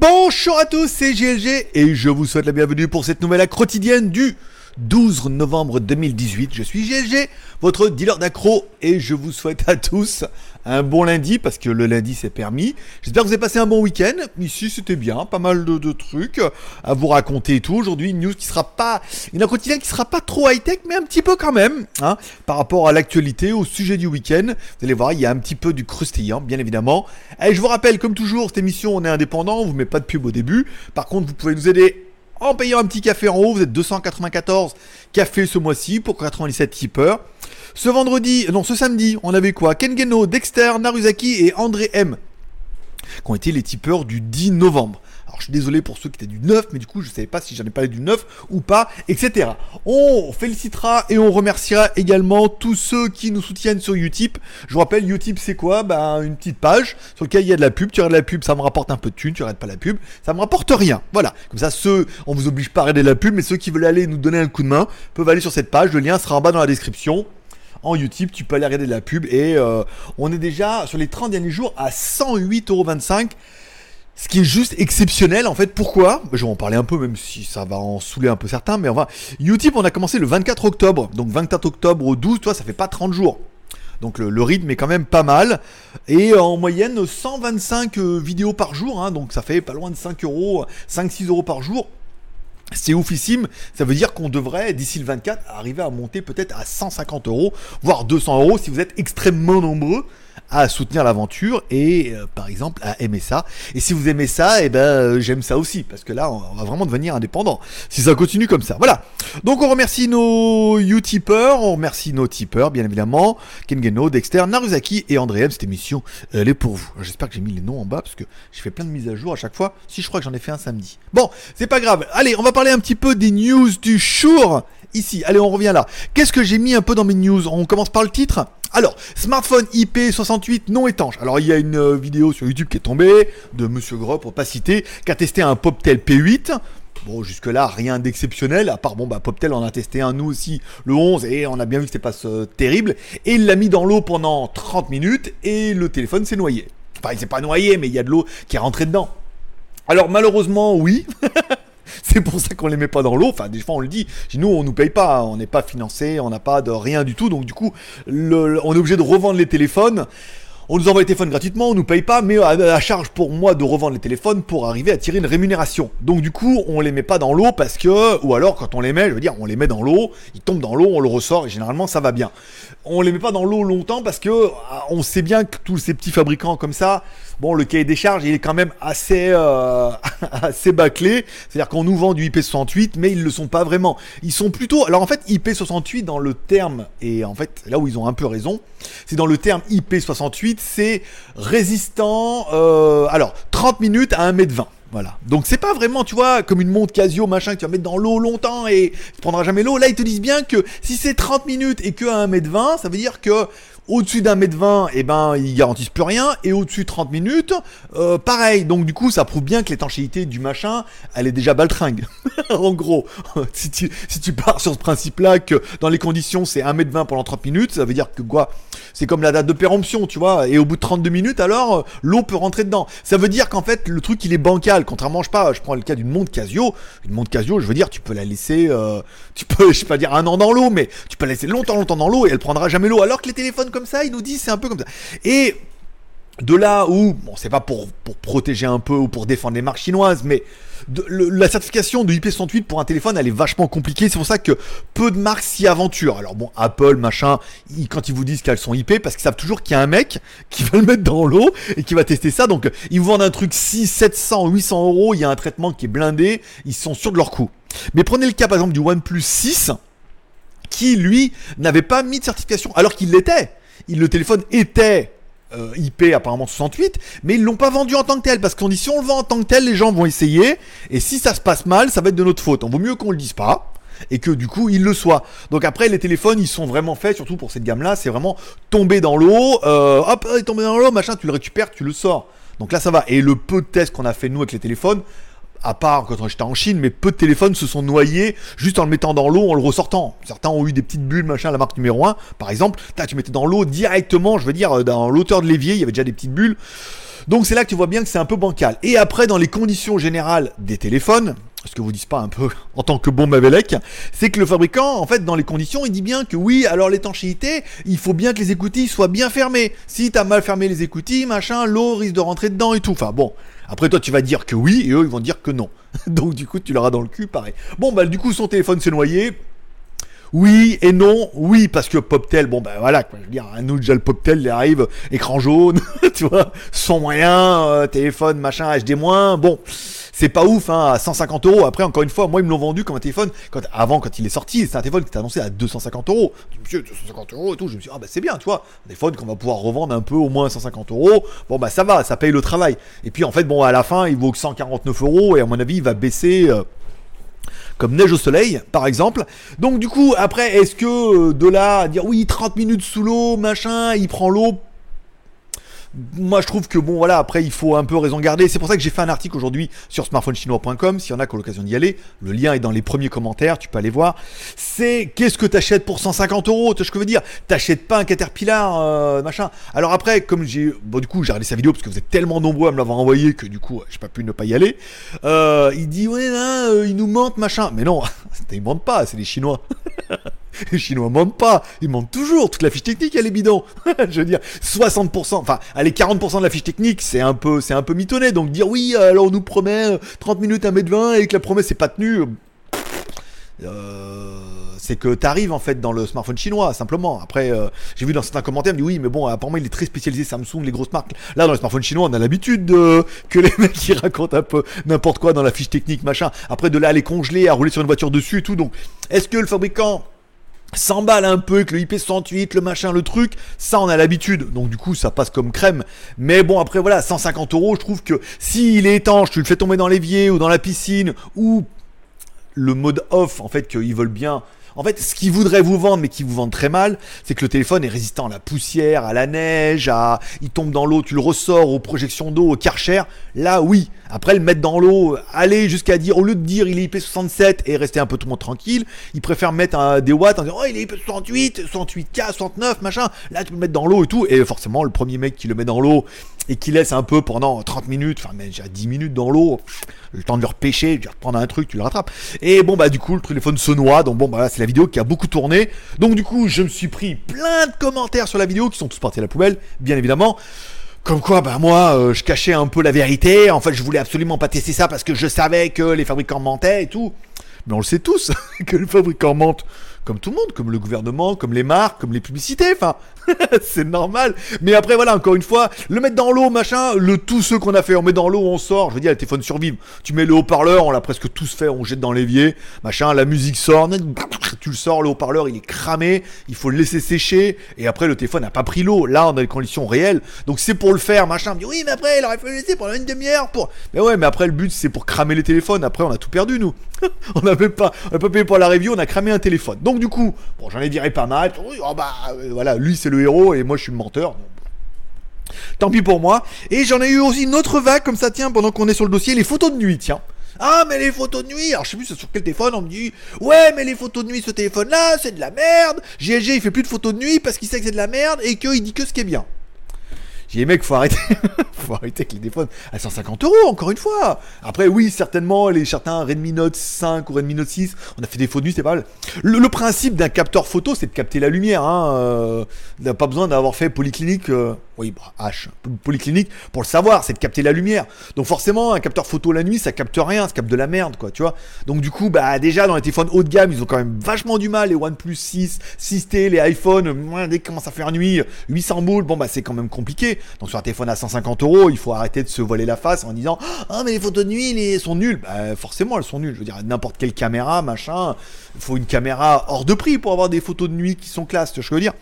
Bonjour à tous, c'est GLG et je vous souhaite la bienvenue pour cette nouvelle quotidienne du 12 novembre 2018. Je suis GLG, votre dealer d'accro et je vous souhaite à tous un bon lundi parce que le lundi c'est permis. J'espère que vous avez passé un bon week-end. Ici c'était bien, pas mal de, trucs à vous raconter et tout. Aujourd'hui une news qui sera pas, une quotidienne qui sera pas trop high-tech mais un petit peu quand même hein, par rapport à l'actualité, au sujet du week-end. Vous allez voir, il y a un petit peu du croustillant bien évidemment. Et je vous rappelle comme toujours cette émission on est indépendant, on vous met pas de pub au début. Par contre vous pouvez nous aider en payant un petit café en haut. Vous êtes 294 cafés ce mois-ci pour 97 tipeurs. Ce vendredi, non, ce samedi, on avait quoi? Kengeno, Dexter, Naruzaki et André M. qui ont été les tipeurs du 10 novembre? Alors je suis désolé pour ceux qui étaient du 9, mais du coup je ne savais pas si j'en ai parlé du 9 ou pas, etc. On félicitera et on remerciera également tous ceux qui nous soutiennent sur Utip. Je vous rappelle, Utip c'est quoi? Bah une petite page sur laquelle il y a de la pub. Tu regardes la pub, ça me rapporte un peu de thunes, tu regardes pas la pub, ça me rapporte rien. Voilà. Comme ça, ceux, on vous oblige pas à regarder la pub, mais ceux qui veulent aller nous donner un coup de main peuvent aller sur cette page. Le lien sera en bas dans la description en Utip, tu peux aller regarder de la pub et euh, on est déjà sur les 30 derniers jours à 108,25€. Ce qui est juste exceptionnel en fait. Pourquoi? Je vais en parler un peu, même si ça va en saouler un peu certains. Mais va. Utip, on a commencé le 24 octobre. Donc 24 octobre au 12, toi, ça fait pas 30 jours. Donc le, rythme est quand même pas mal. Et en moyenne, 125 euh, vidéos par jour. Hein. donc ça fait pas loin de 5 euros, 5-6 euros par jour. C'est oufissime, ça veut dire qu'on devrait, d'ici le 24, arriver à monter peut-être à 150 euros, voire 200 euros si vous êtes extrêmement nombreux à soutenir l'aventure et euh, par exemple à aimer ça. Et si vous aimez ça, et eh ben euh, j'aime ça aussi parce que là on va vraiment devenir indépendant si ça continue comme ça. Voilà. Donc on remercie nos Utipeurs, on remercie nos tipeurs bien évidemment, Kengeno, Dexter, Naruzaki et Andréem. Cette émission elle est pour vous. J'espère que j'ai mis les noms en bas parce que j'ai fait plein de mises à jour à chaque fois. Si je crois que j'en ai fait un samedi. Bon, c'est pas grave. Allez, on va parler un petit peu des news du jour ici. Allez, on revient là. Qu'est-ce que j'ai mis un peu dans mes news? On commence par le titre? Alors, smartphone IP68 non étanche. Alors, il y a une euh, vidéo sur YouTube qui est tombée de Monsieur Gros, pour pas citer, qui a testé un Poptel P8. Bon, jusque-là, rien d'exceptionnel, à part, bon, bah, Poptel en a testé un, nous aussi, le 11, et on a bien vu que c'était pas euh, terrible. Et il l'a mis dans l'eau pendant 30 minutes, et le téléphone s'est noyé. Enfin, il s'est pas noyé, mais il y a de l'eau qui est rentrée dedans. Alors, malheureusement, oui. c'est pour ça qu'on les met pas dans l'eau. Enfin, des fois, on le dit. Nous, on nous paye pas. Hein. On n'est pas financé. On n'a pas de rien du tout. Donc, du coup, on est obligé de revendre les téléphones. On nous envoie les téléphones gratuitement, on nous paye pas, mais à la charge pour moi de revendre les téléphones pour arriver à tirer une rémunération. Donc du coup, on les met pas dans l'eau parce que, ou alors quand on les met, je veux dire, on les met dans l'eau, ils tombent dans l'eau, on le ressort et généralement ça va bien. On les met pas dans l'eau longtemps parce que ah, on sait bien que tous ces petits fabricants comme ça, bon, le cahier des charges, il est quand même assez, euh, assez bâclé. C'est-à-dire qu'on nous vend du IP68, mais ils le sont pas vraiment. Ils sont plutôt, alors en fait, IP68 dans le terme, et en fait, là où ils ont un peu raison, c'est dans le terme IP68, c'est résistant, euh, alors 30 minutes à 1m20. Voilà. Donc c'est pas vraiment, tu vois, comme une montre Casio machin que tu vas mettre dans l'eau longtemps et tu prendras jamais l'eau. Là, ils te disent bien que si c'est 30 minutes et que à 1m20, ça veut dire que au-dessus d'un mètre 20, eh ben, ils garantissent plus rien. Et au-dessus de 30 minutes, euh, pareil. Donc, du coup, ça prouve bien que l'étanchéité du machin, elle est déjà baltringue. en gros, si tu, pars sur ce principe-là, que dans les conditions, c'est 1 mètre 20 pendant 30 minutes, ça veut dire que quoi? C'est comme la date de péremption, tu vois. Et au bout de 32 minutes, alors, euh, l'eau peut rentrer dedans. Ça veut dire qu'en fait, le truc, il est bancal. Contrairement, je sais pas, je prends le cas d'une montre Casio. Une montre Casio, je veux dire, tu peux la laisser, euh, tu peux, je sais pas dire un an dans l'eau, mais tu peux la laisser longtemps, longtemps dans l'eau et elle prendra jamais l'eau. Alors que les téléphones comme ça, ils nous disent c'est un peu comme ça. Et de là où, bon, c'est pas pour, pour protéger un peu ou pour défendre les marques chinoises, mais la certification de IP68 pour un téléphone, elle est vachement compliquée. C'est pour ça que peu de marques s'y aventurent. Alors bon, Apple, machin, quand ils vous disent qu'elles sont IP, parce qu'ils savent toujours qu'il y a un mec qui va le mettre dans l'eau et qui va tester ça. Donc ils vous vendent un truc 6, 700, 800 euros. Il y a un traitement qui est blindé. Ils sont sûrs de leur coût. Mais prenez le cas par exemple du OnePlus 6 qui lui n'avait pas mis de certification alors qu'il l'était le téléphone était euh, IP apparemment 68, mais ils l'ont pas vendu en tant que tel parce qu'on dit si on le vend en tant que tel, les gens vont essayer et si ça se passe mal, ça va être de notre faute. On vaut mieux qu'on le dise pas et que du coup il le soit. Donc après les téléphones ils sont vraiment faits, surtout pour cette gamme là, c'est vraiment tomber dans l'eau, euh, hop, il est tombé dans l'eau, machin, tu le récupères, tu le sors. Donc là, ça va. Et le peu de tests qu'on a fait nous avec les téléphones, à part quand j'étais en Chine, mais peu de téléphones se sont noyés juste en le mettant dans l'eau, en le ressortant. Certains ont eu des petites bulles, machin, la marque numéro 1, par exemple. Tu mettais dans l'eau directement, je veux dire, dans l'auteur de l'évier, il y avait déjà des petites bulles. Donc c'est là que tu vois bien que c'est un peu bancal. Et après, dans les conditions générales des téléphones, ce que vous dites pas un peu en tant que bombe à c'est que le fabricant, en fait, dans les conditions, il dit bien que oui, alors l'étanchéité, il faut bien que les écoutilles soient bien fermées. Si t'as mal fermé les écoutilles, machin, l'eau risque de rentrer dedans et tout. Enfin bon, après, toi, tu vas dire que oui, et eux, ils vont dire que non. Donc, du coup, tu l'auras dans le cul, pareil. Bon, bah, du coup, son téléphone s'est noyé. Oui et non, oui, parce que Poptel, bon ben voilà, quoi, je veux dire, nous déjà le Poptel, il arrive, écran jaune, tu vois, son moyen, euh, téléphone, machin, HD-, bon, c'est pas ouf, hein, à 150 euros. Après, encore une fois, moi, ils me l'ont vendu comme un téléphone. Quand, avant, quand il est sorti, c'est un téléphone qui était annoncé à 250 euros. Monsieur, 250 euros et tout. Je me suis dit, ah bah c'est bien, tu vois. Un téléphone qu'on va pouvoir revendre un peu au moins 150 euros. Bon, bah ça va, ça paye le travail. Et puis, en fait, bon, à la fin, il vaut que 149 euros. Et à mon avis, il va baisser. Euh, comme neige au soleil, par exemple. Donc du coup, après, est-ce que euh, de là dire oui, 30 minutes sous l'eau, machin, il prend l'eau moi je trouve que bon voilà après il faut un peu raison garder. C'est pour ça que j'ai fait un article aujourd'hui sur smartphonechinois.com s'il y en a qui ont l'occasion d'y aller le lien est dans les premiers commentaires tu peux aller voir. C'est qu'est-ce que t'achètes pour 150 euros? Tu ce que je veux dire? T'achètes pas un Caterpillar euh, machin. Alors après comme j'ai bon du coup j'ai regardé sa vidéo parce que vous êtes tellement nombreux à me l'avoir envoyé que du coup j'ai pas pu ne pas y aller. Euh, il dit ouais euh, il nous mentent machin. Mais non ils mentent pas c'est les chinois Les Chinois mentent pas, ils mentent toujours. Toute la fiche technique, elle est bidon. je veux dire, 60%, enfin, allez, 40% de la fiche technique, c'est un peu, c'est un peu mitonné. Donc dire oui, alors on nous promet 30 euh, minutes à mettre 20 et que la promesse n'est pas tenue. Euh, c'est que tu arrives en fait dans le smartphone chinois simplement. Après, euh, j'ai vu dans certains commentaires, me dit oui, mais bon, apparemment il est très spécialisé Samsung, les grosses marques. Là, dans le smartphone chinois, on a l'habitude de... que les mecs qui racontent un peu n'importe quoi dans la fiche technique, machin. Après, de là à les congeler, à rouler sur une voiture dessus et tout. Donc, est-ce que le fabricant s'emballe un peu avec le IP68, le machin, le truc, ça on a l'habitude, donc du coup ça passe comme crème. Mais bon après voilà, 150 euros, je trouve que s'il est étanche, tu le fais tomber dans l'évier ou dans la piscine, ou le mode off en fait qu'ils veulent bien en fait, ce qu'ils voudraient vous vendre, mais qu'ils vous vendent très mal, c'est que le téléphone est résistant à la poussière, à la neige, à il tombe dans l'eau, tu le ressors aux projections d'eau, au karcher. Là, oui. Après, le mettre dans l'eau, aller jusqu'à dire, au lieu de dire il est IP67 et rester un peu tout le monde tranquille, ils préfèrent mettre des watts en disant oh il est IP68, 68K, 69, machin. Là, tu peux le mettre dans l'eau et tout. Et forcément, le premier mec qui le met dans l'eau et qui laisse un peu pendant 30 minutes, enfin, même déjà 10 minutes dans l'eau, le temps de le repêcher, de reprendre un truc, tu le rattrapes. Et bon, bah, du coup, le téléphone se noie. Donc, bon, bah, c'est la vidéo qui a beaucoup tourné. Donc, du coup, je me suis pris plein de commentaires sur la vidéo qui sont tous partis à la poubelle, bien évidemment. Comme quoi, bah moi, euh, je cachais un peu la vérité. En fait, je voulais absolument pas tester ça parce que je savais que les fabricants mentaient et tout. Mais on le sait tous que les fabricants mentent comme tout le monde, comme le gouvernement, comme les marques, comme les publicités, enfin, c'est normal. Mais après, voilà, encore une fois, le mettre dans l'eau, machin, le tout ce qu'on a fait, on met dans l'eau, on sort, je veux dire, le téléphone survive. Tu mets le haut-parleur, on l'a presque tous fait, on jette dans l'évier, machin, la musique sort, tu le sors, le haut-parleur, il est cramé, il faut le laisser sécher, et après, le téléphone n'a pas pris l'eau. Là, on a les conditions réelles, donc c'est pour le faire, machin. dit, oui, mais après, il aurait fallu laisser pendant une demi-heure pour. Mais ouais, mais après, le but, c'est pour cramer les téléphones. Après, on a tout perdu, nous. on n'a pas, payé pour la review, on a cramé un téléphone. Du coup, bon, j'en ai viré pas mal. Oh, bah, euh, voilà, lui, c'est le héros, et moi, je suis le menteur. Tant pis pour moi. Et j'en ai eu aussi une autre vague comme ça, tiens, pendant qu'on est sur le dossier, les photos de nuit, tiens. Ah, mais les photos de nuit, alors je sais plus sur quel téléphone, on me dit Ouais, mais les photos de nuit, ce téléphone-là, c'est de la merde. GLG, il fait plus de photos de nuit parce qu'il sait que c'est de la merde et qu'il dit que ce qui est bien. J'ai dit, mec, faut arrêter. faut arrêter avec les téléphones à 150 euros, encore une fois. Après, oui, certainement, les certains Redmi Note 5 ou Redmi Note 6, on a fait des de nuit, c'est pas mal. Le, principe d'un capteur photo, c'est de capter la lumière. Hein. Euh, pas besoin d'avoir fait polyclinique. Euh, oui, bah, H, polyclinique, pour le savoir, c'est de capter la lumière. Donc forcément, un capteur photo la nuit, ça capte rien, ça capte de la merde, quoi, tu vois. Donc du coup, bah déjà, dans les téléphones haut de gamme, ils ont quand même vachement du mal, les OnePlus 6, 6T, les iPhones, dès qu'ils commencent à faire nuit, 800 boules, bon bah c'est quand même compliqué. Donc sur un téléphone à 150 euros, il faut arrêter de se voiler la face en disant Ah, mais les photos de nuit, elles sont nulles. Bah forcément, elles sont nulles. Je veux dire, n'importe quelle caméra, machin, il faut une caméra hors de prix pour avoir des photos de nuit qui sont classe, tu vois ce que je veux dire.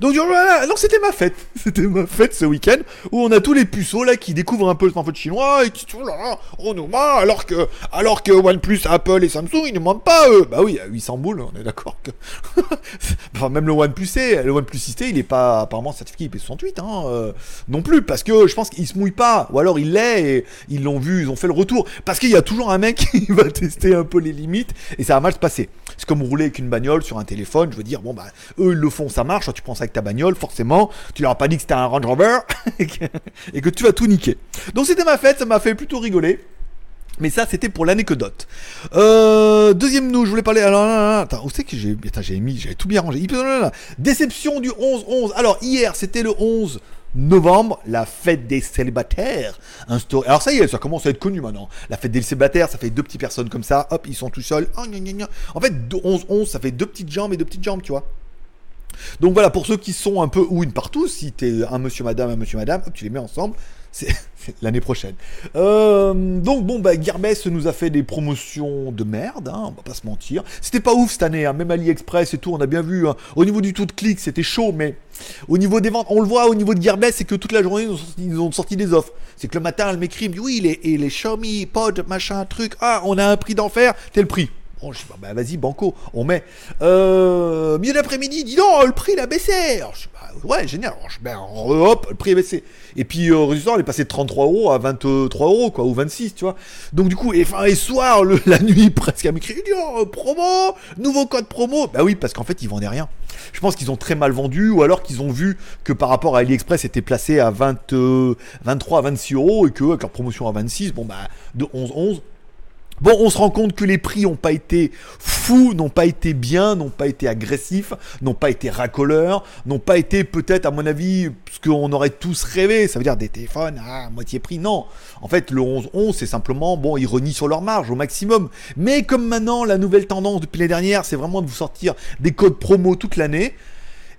Donc donc c'était ma fête. C'était ma fête ce week-end où on a tous les puceaux là qui découvrent un peu le smartphone chinois et qui oh là on nous ment alors que alors que OnePlus, Apple et Samsung ils ne mentent pas eux. Bah oui, à 800 boules, on est d'accord que enfin même le OnePlus C, le OnePlus 6T, il est pas apparemment certifié IP68 hein, euh, non plus parce que je pense qu'il se mouille pas ou alors il l'est et ils l'ont vu, ils ont fait le retour parce qu'il y a toujours un mec qui va tester un peu les limites et ça va mal se passer. C'est comme rouler avec une bagnole sur un téléphone, je veux dire bon bah eux ils le font, ça marche, tu penses avec ta bagnole, forcément, tu leur as pas dit que c'était un Range Rover et que tu vas tout niquer. Donc c'était ma fête, ça m'a fait plutôt rigoler. Mais ça, c'était pour l'anecdote. Euh, deuxième news, je voulais parler. Alors, attends, où c'est que j'ai. Attends, j'ai mis, j'avais tout bien rangé. Déception du 11-11. Alors, hier, c'était le 11 novembre, la fête des célibataires. Alors ça y est, ça commence à être connu maintenant. La fête des célibataires, ça fait deux petites personnes comme ça, hop, ils sont tout seuls. Oh, en fait, 11-11, ça fait deux petites jambes et deux petites jambes, tu vois. Donc voilà, pour ceux qui sont un peu ou une partout, si t'es un monsieur madame, un monsieur madame, tu les mets ensemble, c'est l'année prochaine. Euh, donc bon, bah Gearbest nous a fait des promotions de merde, hein, on va pas se mentir. C'était pas ouf cette année, hein, même AliExpress et tout, on a bien vu. Hein. Au niveau du taux de clic, c'était chaud, mais au niveau des ventes, on le voit au niveau de Gearbest, c'est que toute la journée, ils ont sorti, des offres. C'est que le matin, elle m'écrit, oui, les, et les Xiaomi, Pod, machin, truc, ah, on a un prix d'enfer, tel prix. Bon, je dis, bah, vas-y, banco, on met. Euh, milieu d'après-midi, dis non, le prix il a baissé. Alors, je dis, bah, ouais, génial. Alors, je, ben, hop, le prix a baissé. Et puis, euh, résultat, on est passé de 33 euros à 23 euros, quoi, ou 26, tu vois. Donc, du coup, et fin, et soir, la nuit, presque, à m'écrire, oh, promo, nouveau code promo. Bah oui, parce qu'en fait, ils vendaient rien. Je pense qu'ils ont très mal vendu, ou alors qu'ils ont vu que par rapport à AliExpress, c'était placé à 20, 23 à 26 euros, et que, avec leur promotion à 26, bon, bah, de 11, 11, Bon, on se rend compte que les prix n'ont pas été fous, n'ont pas été bien, n'ont pas été agressifs, n'ont pas été racoleurs, n'ont pas été peut-être, à mon avis, ce qu'on aurait tous rêvé, ça veut dire des téléphones à moitié prix. Non, en fait, le 11-11, c'est simplement, bon, ils renient sur leur marge au maximum. Mais comme maintenant, la nouvelle tendance depuis l'année dernière, c'est vraiment de vous sortir des codes promo toute l'année,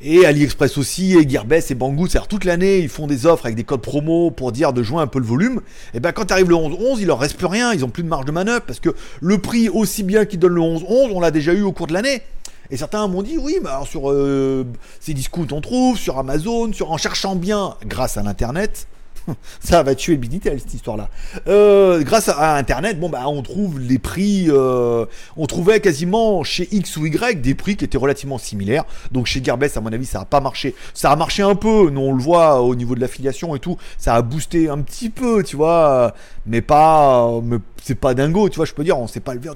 et AliExpress aussi, et Gearbest et Banggood, c'est-à-dire toute l'année, ils font des offres avec des codes promo pour dire de jouer un peu le volume. Et ben quand arrive le 11-11, il leur reste plus rien, ils ont plus de marge de manœuvre parce que le prix aussi bien qu'ils donnent le 11-11, on l'a déjà eu au cours de l'année. Et certains m'ont dit oui, mais sur euh, ces discounts on trouve, sur Amazon, sur en cherchant bien grâce à l'internet, ça va tuer Binitel cette histoire-là. Euh, grâce à Internet, bah on trouve les prix, euh, on trouvait quasiment chez X ou Y des prix qui étaient relativement similaires. Donc chez Gearbest, à mon avis, ça n'a pas marché. Ça a marché un peu, nous on le voit au niveau de l'affiliation et tout, ça a boosté un petit peu, tu vois, mais pas, c'est pas dingo, tu vois, je peux dire, on sait pas le dire,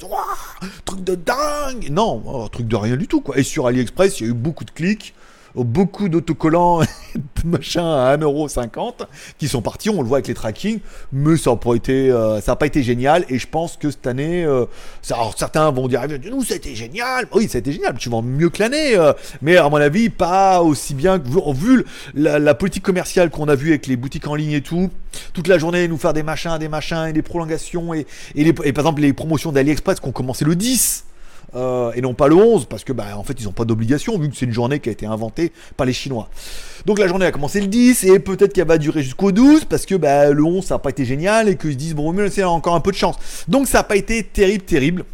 truc de dingue, non, oh, truc de rien du tout quoi. Et sur AliExpress, il y a eu beaucoup de clics beaucoup d'autocollants machin à 1,50€ qui sont partis, on le voit avec les tracking, mais ça n'a pas été, euh, ça a pas été génial et je pense que cette année, euh, alors certains vont dire nous c'était génial, oui ça été génial, tu vends mieux que l'année, euh, mais à mon avis pas aussi bien que vu la, politique commerciale qu'on a vue avec les boutiques en ligne et tout, toute la journée nous faire des machins, des machins et des prolongations et, et, les, et par exemple les promotions d'AliExpress qui ont commencé le 10 euh, et non pas le 11 parce que bah en fait ils n'ont pas d'obligation vu que c'est une journée qui a été inventée par les Chinois. Donc la journée a commencé le 10 et peut-être qu'elle va durer jusqu'au 12 parce que bah, le 11 ça n'a pas été génial et qu'ils se disent bon mais c'est encore un peu de chance. Donc ça n'a pas été terrible terrible.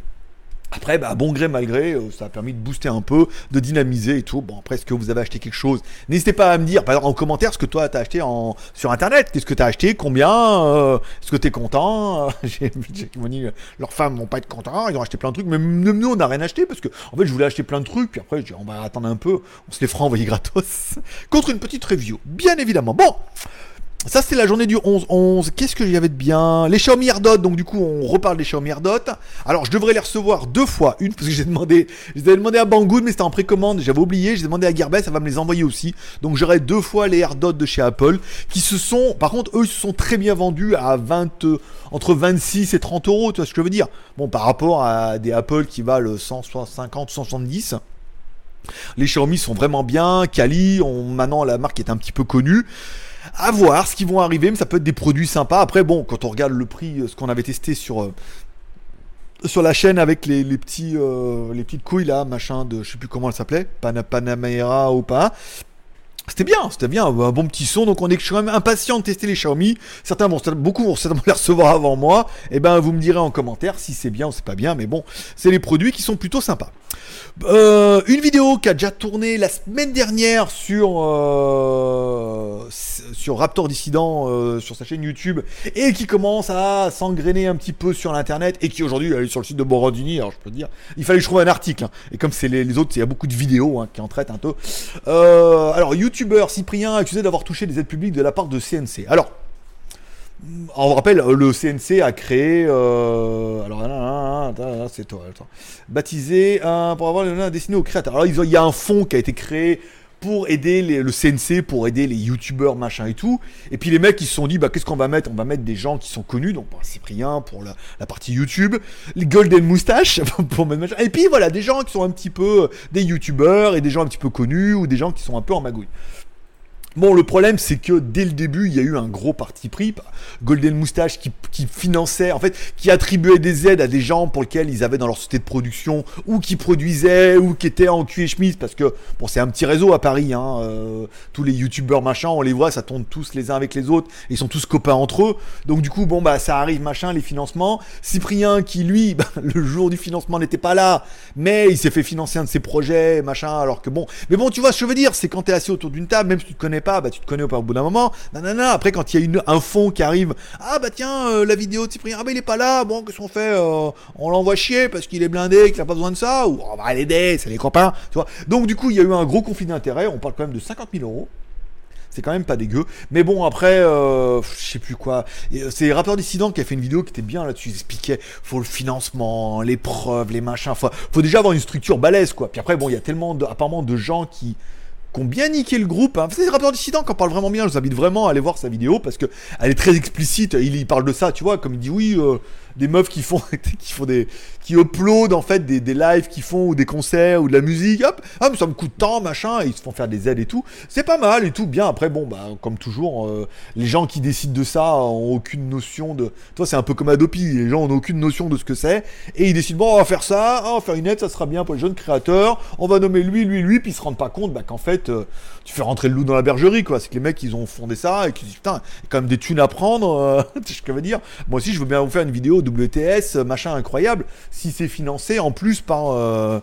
Après, bah, bon gré, malgré, euh, ça a permis de booster un peu, de dynamiser et tout. Bon, après, est-ce que vous avez acheté quelque chose? N'hésitez pas à me dire, par exemple, en commentaire, ce que toi, t'as acheté en... sur Internet. Qu'est-ce que t'as acheté? Combien? Euh, Est-ce que t'es content? J'ai m'ont dit, leurs femmes vont pas être contents, ils ont acheté plein de trucs. Mais nous, on n'a rien acheté parce que, en fait, je voulais acheter plein de trucs. Puis après, je dis, on va attendre un peu, on se les fera envoyer gratos. Contre une petite review, bien évidemment. Bon ça, c'était la journée du 11-11. Qu'est-ce que j'avais de bien? Les Xiaomi AirDot. Donc, du coup, on reparle des Xiaomi AirDot. Alors, je devrais les recevoir deux fois. Une, parce que j'ai demandé, je demandé à Banggood, mais c'était en précommande. J'avais oublié. J'ai demandé à Gearbest, ça va me les envoyer aussi. Donc, j'aurai deux fois les AirDot de chez Apple. Qui se sont, par contre, eux, ils se sont très bien vendus à 20, entre 26 et 30 euros. Tu vois ce que je veux dire? Bon, par rapport à des Apple qui valent 150, 170. Les Xiaomi sont vraiment bien. Kali, on, maintenant, la marque est un petit peu connue à voir ce qui vont arriver, mais ça peut être des produits sympas. Après, bon, quand on regarde le prix, euh, ce qu'on avait testé sur euh, la chaîne avec les, petits euh, les petites couilles là, machin de, je sais plus comment elle s'appelait, Panamera ou pas. C'était bien, c'était bien, un bon petit son. Donc on est quand même impatient de tester les Xiaomi. Certains vont, beaucoup vont certainement les recevoir avant moi. Et eh ben vous me direz en commentaire si c'est bien ou c'est pas bien. Mais bon, c'est les produits qui sont plutôt sympas. Euh, une vidéo qui a déjà tourné la semaine dernière sur euh, Raptor Dissident euh, sur sa chaîne YouTube et qui commence à s'engrainer un petit peu sur l'internet et qui aujourd'hui est sur le site de Borandini. Alors je peux dire, il fallait que je trouve un article. Hein. Et comme c'est les, autres, il y a beaucoup de vidéos hein, qui en traitent un peu. alors YouTuber Cyprien accusé d'avoir touché des aides publiques de la part de CNC. Alors on rappelle, le CNC a créé. Euh, alors, c'est toi. Baptisé pour avoir le destiné aux créateurs. Alors, il y a un fonds qui a été créé pour aider le CNC, pour aider les youtubeurs, machin et tout. Et puis les mecs, ils se sont dit, bah, qu'est-ce qu'on va mettre? On va mettre des gens qui sont connus, donc bah, Cyprien pour la, partie YouTube, les Golden Moustache pour machin. Et puis voilà, des gens qui sont un petit peu euh, des youtubeurs et des gens un petit peu connus ou des gens qui sont un peu en magouille. Bon, le problème, c'est que dès le début, il y a eu un gros parti pris. Golden Moustache qui, finançait, en fait, qui attribuait des aides à des gens pour lesquels ils avaient dans leur société de production, ou qui produisaient, ou qui étaient en cul et chemise, parce que, bon, c'est un petit réseau à Paris, hein, euh, tous les youtubeurs, machin, on les voit, ça tourne tous les uns avec les autres, ils sont tous copains entre eux. Donc, du coup, bon, bah, ça arrive, machin, les financements. Cyprien, qui lui, bah, le jour du financement n'était pas là, mais il s'est fait financer un de ses projets, machin, alors que bon. Mais bon, tu vois ce que je veux dire, c'est quand t'es assis autour d'une table, même si tu te connais pas, bah tu te connais au bout d'un moment. Nanana. Après, quand il y a une, un fond qui arrive, ah bah tiens, euh, la vidéo de Cyprien, ah bah il est pas là, bon, qu'est-ce qu'on fait euh, On l'envoie chier parce qu'il est blindé, qu'il a pas besoin de ça, ou on va l'aider, c'est les copains, tu vois. Donc du coup, il y a eu un gros conflit d'intérêts, on parle quand même de 50 000 euros. C'est quand même pas dégueu. Mais bon, après, euh, je sais plus quoi. C'est Rappeur Dissident qui a fait une vidéo qui était bien là-dessus. Il expliquait, faut le financement, les preuves, les machins. Faut, faut déjà avoir une structure balèze, quoi. Puis après, bon, il y a tellement, apparemment, de gens qui ont bien niqué le groupe. Hein. C'est rappeurs dissidents qui en parle vraiment bien. Je vous invite vraiment à aller voir sa vidéo parce que elle est très explicite. Il, il parle de ça, tu vois, comme il dit oui, euh, des meufs qui font, qui font des, qui uploadent en fait des, des lives qui font ou des concerts ou de la musique. Hop, ah mais ça me coûte tant, machin. Et ils se font faire des aides et tout. C'est pas mal et tout. Bien après, bon bah comme toujours, euh, les gens qui décident de ça ont aucune notion de. Toi c'est un peu comme Adopi. Les gens ont aucune notion de ce que c'est et ils décident bon on va faire ça, on va faire une aide, ça sera bien pour les jeunes créateurs. On va nommer lui, lui, lui, puis ils se rendent pas compte bah, qu'en fait euh, tu fais rentrer le loup dans la bergerie quoi. C'est que les mecs ils ont fondé ça et qu'ils disent putain, il y a quand même des thunes à prendre. Euh, tu sais ce que je veux dire Moi aussi je veux bien vous faire une vidéo WTS, machin incroyable, si c'est financé en plus par, euh,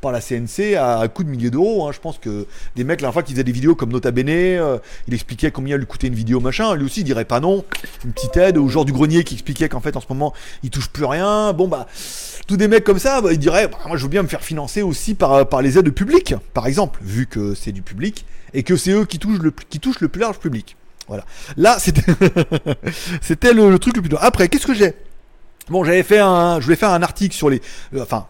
par la CNC à, à coût de milliers d'euros. Hein. Je pense que des mecs, la fois qu'ils faisaient des vidéos comme Nota Bene, euh, il expliquait combien lui coûtait une vidéo, machin. Lui aussi, il dirait pas non. Une petite aide. au genre du grenier qui expliquait qu'en fait, en ce moment, il touche plus rien. Bon, bah, tous des mecs comme ça, bah, ils diraient, bah, moi, je veux bien me faire financer aussi par, par les aides publiques, par exemple, vu que c'est du public et que c'est eux qui touchent le, qui touchent le plus large public. Voilà. Là, c'était, le, truc le plus. Après, qu'est-ce que j'ai? Bon, j'avais fait un, je voulais faire un article sur les, euh, enfin,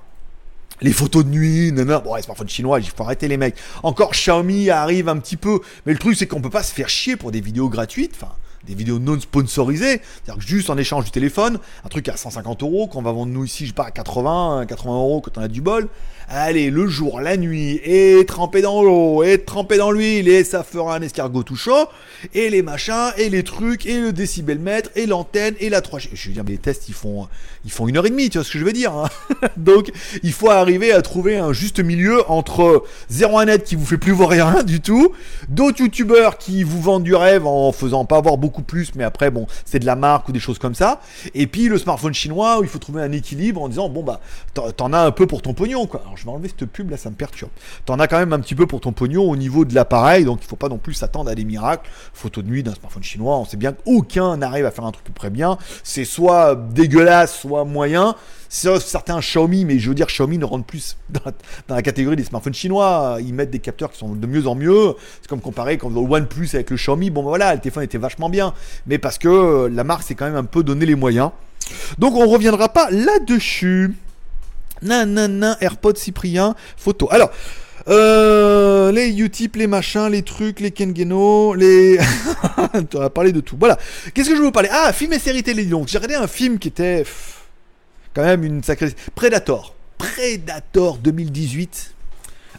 les photos de nuit, non, bon, les smartphones chinois, il faut arrêter les mecs. Encore Xiaomi arrive un petit peu, mais le truc c'est qu'on peut pas se faire chier pour des vidéos gratuites, enfin, des vidéos non sponsorisées, c'est-à-dire que juste en échange du téléphone, un truc à 150 euros qu'on va vendre nous ici, je sais pas, à 80, 80 euros quand on a du bol. Allez, le jour, la nuit, et tremper dans l'eau, et tremper dans l'huile, et ça fera un escargot tout chaud, et les machins, et les trucs, et le décibelmètre, et l'antenne, et la 3G. Je veux dire, mais les tests, ils font, ils font une heure et demie, tu vois ce que je veux dire. Hein Donc, il faut arriver à trouver un juste milieu entre 01net qui vous fait plus voir rien du tout, d'autres youtubeurs qui vous vendent du rêve en faisant pas avoir beaucoup plus, mais après, bon, c'est de la marque ou des choses comme ça, et puis le smartphone chinois où il faut trouver un équilibre en disant, bon, bah, t'en as un peu pour ton pognon, quoi je vais enlever cette pub là, ça me perturbe. T'en as quand même un petit peu pour ton pognon au niveau de l'appareil, donc il faut pas non plus s'attendre à des miracles. Photo de nuit d'un smartphone chinois, on sait bien qu'aucun n'arrive à faire un truc très bien. C'est soit dégueulasse, soit moyen. Certains Xiaomi, mais je veux dire, Xiaomi ne rentre plus dans la, catégorie des smartphones chinois. Ils mettent des capteurs qui sont de mieux en mieux. C'est comme comparer quand le OnePlus avec le Xiaomi. Bon, voilà, le téléphone était vachement bien. Mais parce que la marque s'est quand même un peu donné les moyens. Donc on reviendra pas là-dessus. Nan, nan, nan, AirPod Cyprien, photo. Alors, euh, les Utip, les machins, les trucs, les Kengeno, les. tu as parlé de tout. Voilà. Qu'est-ce que je veux vous parler? Ah, film et série télé. Donc, j'ai regardé un film qui était quand même une sacrée. Predator. Predator 2018.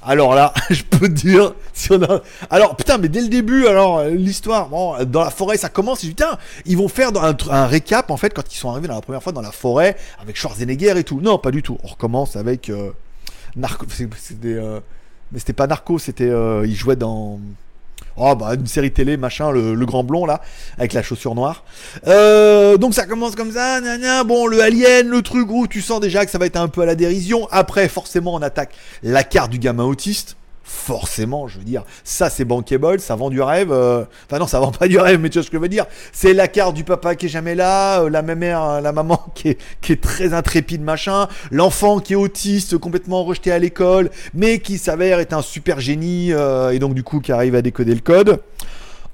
Alors là, je peux dire, on a... Alors, putain, mais dès le début, alors, l'histoire, bon, dans la forêt, ça commence, putain, ils vont faire un, un, récap, en fait, quand ils sont arrivés dans la première fois dans la forêt, avec Schwarzenegger et tout. Non, pas du tout. On recommence avec euh, Narco... C'était... Euh... Mais c'était pas Narco, c'était... Euh, il jouait dans... Oh bah une série télé, machin, le, grand blond là, avec la chaussure noire. Euh, donc ça commence comme ça, gna gna, bon le alien, le truc où tu sens déjà que ça va être un peu à la dérision. Après forcément on attaque la carte du gamin autiste. Forcément, je veux dire, ça c'est bankable, ça vend du rêve. euh, Enfin non, ça vend pas du rêve, mais tu vois ce que je veux dire. C'est la carte du papa qui est jamais là, euh, la mère, euh, la maman qui est, qui est très intrépide machin, l'enfant qui est autiste, complètement rejeté à l'école, mais qui s'avère être un super génie euh, et donc du coup qui arrive à décoder le code.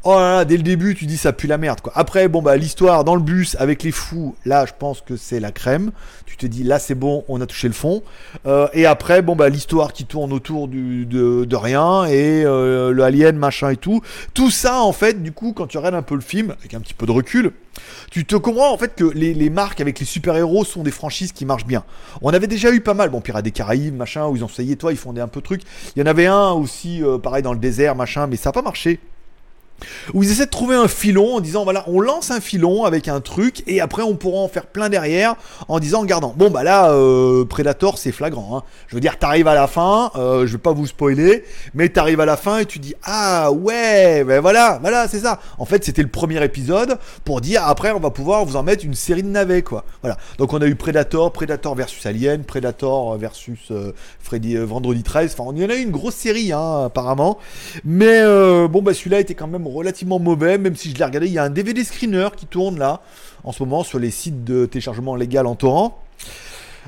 Oh là là, dès le début, tu dis ça pue la merde quoi. Après, bon bah l'histoire dans le bus avec les fous, là je pense que c'est la crème. Tu te dis là c'est bon, on a touché le fond. Euh, et après, bon bah l'histoire qui tourne autour de, de rien et euh, le alien machin et tout. Tout ça en fait, du coup, quand tu regardes un peu le film avec un petit peu de recul, tu te comprends en fait que les, marques avec les super-héros sont des franchises qui marchent bien. On avait déjà eu pas mal, bon, Pirates des Caraïbes, machin, où ils ont essayé, toi, ils font des un peu trucs. Il y en avait un aussi, euh, pareil, dans le désert, machin, mais ça n'a pas marché où ils essaient de trouver un filon en disant voilà on lance un filon avec un truc et après on pourra en faire plein derrière en disant gardant. Bon bah là euh, Predator c'est flagrant hein. je veux dire t'arrives à la fin euh, je vais pas vous spoiler mais t'arrives à la fin et tu dis ah ouais ben voilà voilà c'est ça. En fait c'était le premier épisode pour dire après on va pouvoir vous en mettre une série de navets quoi. Voilà. Donc on a eu Predator Predator versus Alien Predator versus euh, Vendredi 13 enfin il y en a eu une grosse série hein, apparemment. Mais bon bah celui-là était quand même relativement mauvais, même si je l'ai regardé. Il y a un DVD screener qui tourne là, en ce moment, sur les sites de téléchargement légal en torrent.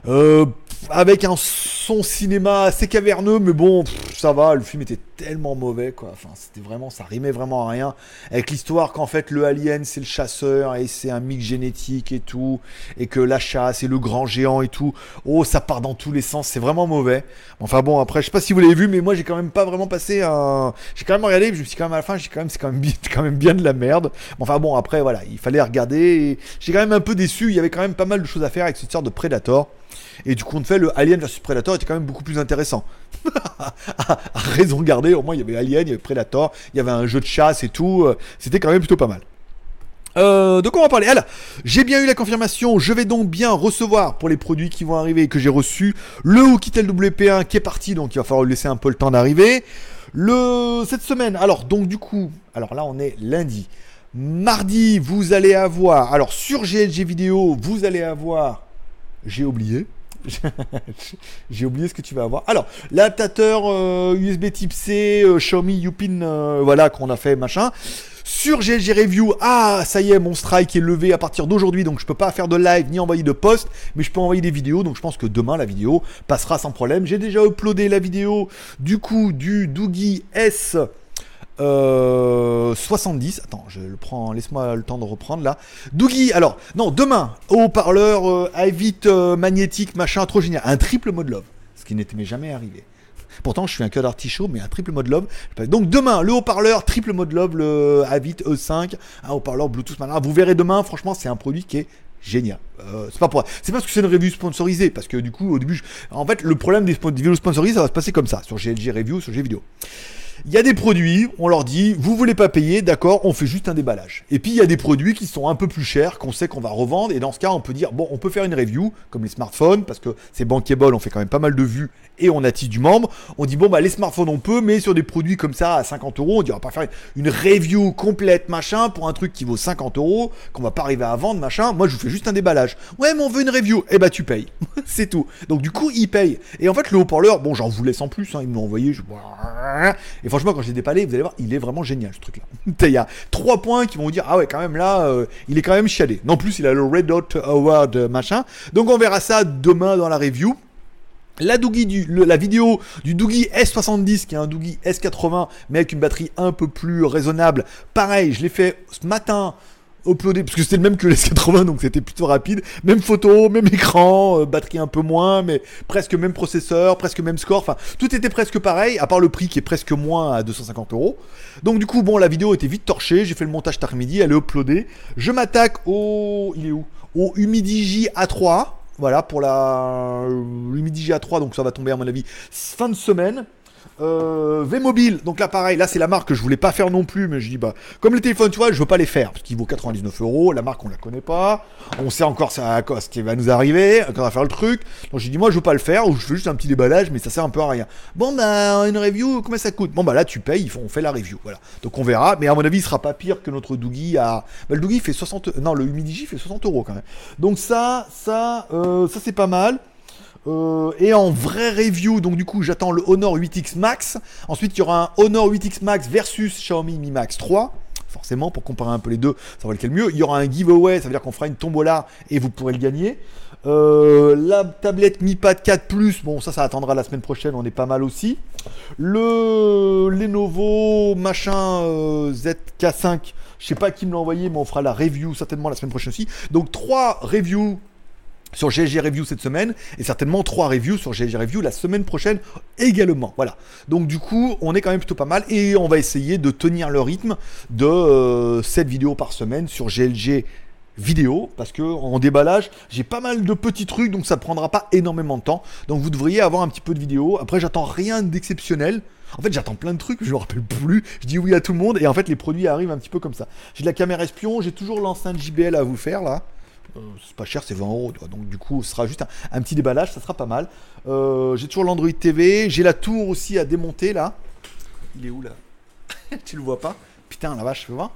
Euh, avec un son cinéma assez caverneux, mais bon, ça va, le film était tellement mauvais, quoi. Enfin, c'était vraiment, ça rimait vraiment à rien. Avec l'histoire qu'en fait, le alien, c'est le chasseur, et c'est un mix génétique et tout, et que la chasse, et le grand géant et tout. Oh, ça part dans tous les sens, c'est vraiment mauvais. Enfin bon, après, je sais pas si vous l'avez vu, mais moi, j'ai quand même pas vraiment passé un... J'ai quand même regardé, je me suis quand même à la fin, j'ai quand même, c'est quand même bien de la merde. Enfin bon, après, voilà, il fallait regarder, et j'ai quand même un peu déçu, il y avait quand même pas mal de choses à faire avec cette sorte de Predator. Et du coup, on fait le Alien vs Predator était quand même beaucoup plus intéressant. à, raison garder, au moins il y avait Alien, il y avait Predator, il y avait un jeu de chasse et tout. euh, C'était quand même plutôt pas mal. Euh, de quoi on va parler? Alors, j'ai bien eu la confirmation, je vais donc bien recevoir pour les produits qui vont arriver et que j'ai reçus le Oukitel WP1 qui est parti, donc il va falloir laisser un peu le temps d'arriver. Le cette semaine, alors donc du coup, alors là on est lundi. Mardi, vous allez avoir, alors sur GLG vidéo, vous allez avoir, j'ai oublié, j'ai oublié ce que tu vas avoir. Alors, l'adaptateur euh, USB Type C, euh, Xiaomi Yupin, euh, voilà, qu'on a fait, machin. Sur GLG Review, ah, ça y est, mon strike est levé à partir d'aujourd'hui, donc je peux pas faire de live ni envoyer de post, mais je peux envoyer des vidéos, donc je pense que demain la vidéo passera sans problème. J'ai déjà uploadé la vidéo du coup du Doogie S. Euh, 70. Attends, je le prends. Laisse-moi le temps de reprendre là. Doogie. Alors, non, demain, haut-parleur euh, Avit euh, magnétique, machin, trop génial. Un triple mode love, ce qui n'était jamais arrivé. Pourtant, je suis un cœur d'artichaut, mais un triple mode love. Donc demain, le haut-parleur triple mode love, le Avit E5, un haut-parleur Bluetooth. Maintenant, vous verrez demain. Franchement, c'est un produit qui est génial. Euh, c'est pas pour, c'est parce que c'est une review sponsorisée, parce que du coup, au début, en fait, le problème des vidéos sponsorisées, ça va se passer comme ça sur GLG Review, sur G vidéo. Il y a des produits, on leur dit, vous voulez pas payer, d'accord, on fait juste un déballage. Et puis il y a des produits qui sont un peu plus chers, qu'on sait qu'on va revendre, et dans ce cas, on peut dire, bon, on peut faire une review, comme les smartphones, parce que c'est bankable, on fait quand même pas mal de vues, et on attise du membre. On dit, bon, bah les smartphones, on peut, mais sur des produits comme ça, à 50 euros, on dit, on va pas faire une review complète, machin, pour un truc qui vaut 50 euros, qu'on va pas arriver à vendre, machin. Moi, je vous fais juste un déballage. Ouais, mais on veut une review. Eh bah, tu payes. c'est tout. Donc, du coup, ils payent. Et en fait, le haut-parleur, bon, j'en voulais sans plus, hein, ils me l'ont envoyé. Et franchement, quand j'ai déballé, vous allez voir, il est vraiment génial, ce truc-là. Il y a trois points qui vont vous dire, ah ouais, quand même, là, euh, il est quand même chiadé. Non plus, il a le Red Dot Award, euh, machin. Donc, on verra ça demain dans la review. La, la vidéo du Doogie S70, qui est un Doogie S80, mais avec une batterie un peu plus raisonnable. Pareil, je l'ai fait ce matin, uploadé, parce que c'était le même que le S80, donc c'était plutôt rapide. Même photo, même écran, euh, batterie un peu moins, mais presque même processeur, presque même score. Enfin, tout était presque pareil, à part le prix qui est presque moins à 250 euros. Donc du coup, bon, la vidéo était vite torchée. J'ai fait le montage tard midi, elle est uploadée. Je m'attaque au, il est où? Au Humidigi A3. Voilà pour la Humidigi A3, donc ça va tomber à mon avis fin de semaine. Euh, V-Mobile, donc là pareil, là c'est la marque que je voulais pas faire non plus, mais je dis bah comme les téléphones, tu vois, je veux pas les faire parce qu'il vaut 99 euros, la marque on la connaît pas, on sait encore ça, ce qui va nous arriver quand on va faire le truc, donc j'ai dit moi je veux pas le faire ou je fais juste un petit déballage, mais ça sert un peu à rien. Bon bah une review, combien ça coûte? Bon bah là tu payes, on fait la review, voilà. Donc on verra, mais à mon avis il sera pas pire que notre Doogie à, bah, le Doogie fait 60, non le Humidigi fait 60 euros quand même. Donc ça, ça, euh, ça c'est pas mal. Euh, et en vrai review, donc du coup j'attends le Honor 8X Max. Ensuite il y aura un Honor 8X Max versus Xiaomi Mi Max 3. Forcément, pour comparer un peu les deux, ça va lequel mieux. Il y aura un giveaway, ça veut dire qu'on fera une tombola et vous pourrez le gagner. Euh, la tablette Mi Pad 4 Plus, bon ça ça attendra la semaine prochaine, on est pas mal aussi. Le Lenovo machin euh, ZK5, je sais pas qui me l'a envoyé, mais on fera la review certainement la semaine prochaine aussi. Donc trois reviews sur GLG Review cette semaine et certainement trois reviews sur GLG Review la semaine prochaine également. Voilà. Donc du coup, on est quand même plutôt pas mal et on va essayer de tenir le rythme de euh, 7 vidéos par semaine sur GLG vidéo parce que en déballage j'ai pas mal de petits trucs donc ça prendra pas énormément de temps. Donc vous devriez avoir un petit peu de vidéo après j'attends rien d'exceptionnel. En fait j'attends plein de trucs je me rappelle plus. Je dis oui à tout le monde et en fait les produits arrivent un petit peu comme ça. J'ai de la caméra espion j'ai toujours l'enceinte JBL à vous faire là. euh, c'est pas cher, c'est 20 euros. Donc du coup, ce sera juste un, petit déballage, ça sera pas mal. Euh, j'ai toujours l'Android TV, j'ai la tour aussi à démonter là. Il est où là Tu le vois pas Putain, la vache, je peux voir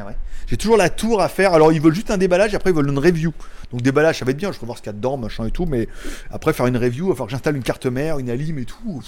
ouais. J'ai toujours la tour à faire. Alors ils veulent juste un déballage après ils veulent une review. Donc déballage, ça va être bien. Je vais voir ce qu'il y a dedans, machin et tout. Mais après faire une review, il va falloir que j'installe une carte mère, une alim et tout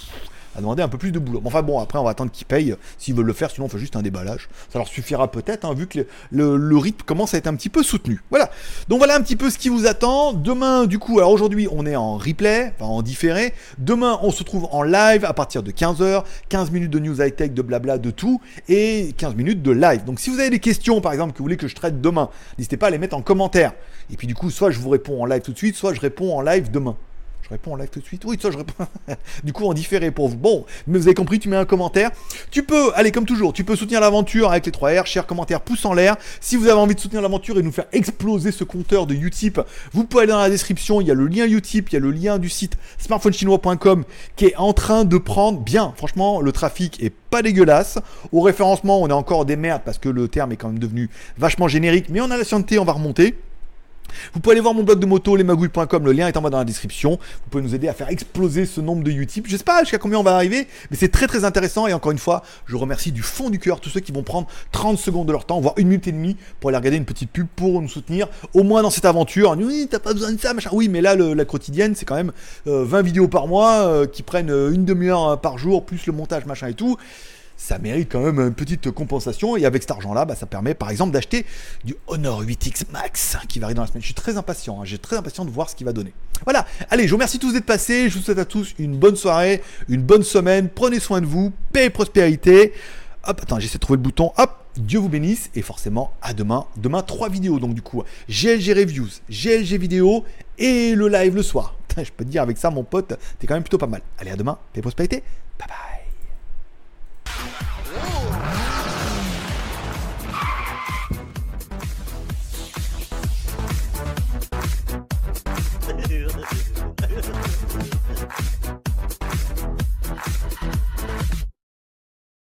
à demander un peu plus de boulot. enfin bon, après on va attendre qu'ils payent s'ils veulent le faire, sinon on fait juste un déballage. Ça leur suffira peut-être, hein, vu que le, rythme commence à être un petit peu soutenu. Voilà. Donc voilà un petit peu ce qui vous attend. Demain, du coup, alors aujourd'hui on est en replay, enfin en différé. Demain on se trouve en live à partir de 15h, 15 minutes de news high-tech, de blabla, de tout, et 15 minutes de live. Donc si vous avez des questions, par exemple, que vous voulez que je traite demain, n'hésitez pas à les mettre en commentaire. Et puis du coup, soit je vous réponds en live tout de suite, soit je réponds en live demain. Je réponds en live tout de suite. Oui, ça, je réponds. du coup, en différé pour vous. Bon, mais vous avez compris, tu mets un commentaire. Tu peux, allez, comme toujours, tu peux soutenir l'aventure avec les 3 R. Cher commentaire, pouce en l'air. Si vous avez envie de soutenir l'aventure et nous faire exploser ce compteur de Utip, vous pouvez aller dans la description. Il y a le lien Utip, il y a le lien du site smartphonechinois.com qui est en train de prendre bien. Franchement, le trafic est pas dégueulasse. Au référencement, on est encore des merdes parce que le terme est quand même devenu vachement générique. Mais on a la scienté, on va remonter. Vous pouvez aller voir mon blog de moto, lesmagouilles.com, le lien est en bas dans la description. Vous pouvez nous aider à faire exploser ce nombre de Utip. Je sais pas jusqu'à combien on va arriver, mais c'est très très intéressant. Et encore une fois, je remercie du fond du cœur tous ceux qui vont prendre 30 secondes de leur temps, voire une minute et demie, pour aller regarder une petite pub pour nous soutenir, au moins dans cette aventure. Oui, t'as pas besoin de ça, machin. Oui, mais là, la quotidienne, c'est quand même 20 euh, vidéos par mois euh, qui prennent euh, une demi-heure par jour, plus le montage, machin et tout ça mérite quand même une petite compensation. Et avec cet argent-là, bah, ça permet par exemple d'acheter du Honor 8X Max qui va arriver dans la semaine. Je suis très impatient, hein. j'ai très impatient de voir ce qu'il va donner. Voilà, allez, je vous remercie tous d'être passés. Je vous souhaite à tous une bonne soirée, une bonne semaine. Prenez soin de vous, paix et prospérité. Hop, attends, j'essaie de trouver le bouton. Hop, Dieu vous bénisse et forcément à demain. Demain, trois vidéos. Donc du coup, GLG Reviews, GLG vidéo et le live le soir. Je peux te dire avec ça, mon pote, t'es quand même plutôt pas mal. Allez, à demain, paix et prospérité. Bye bye.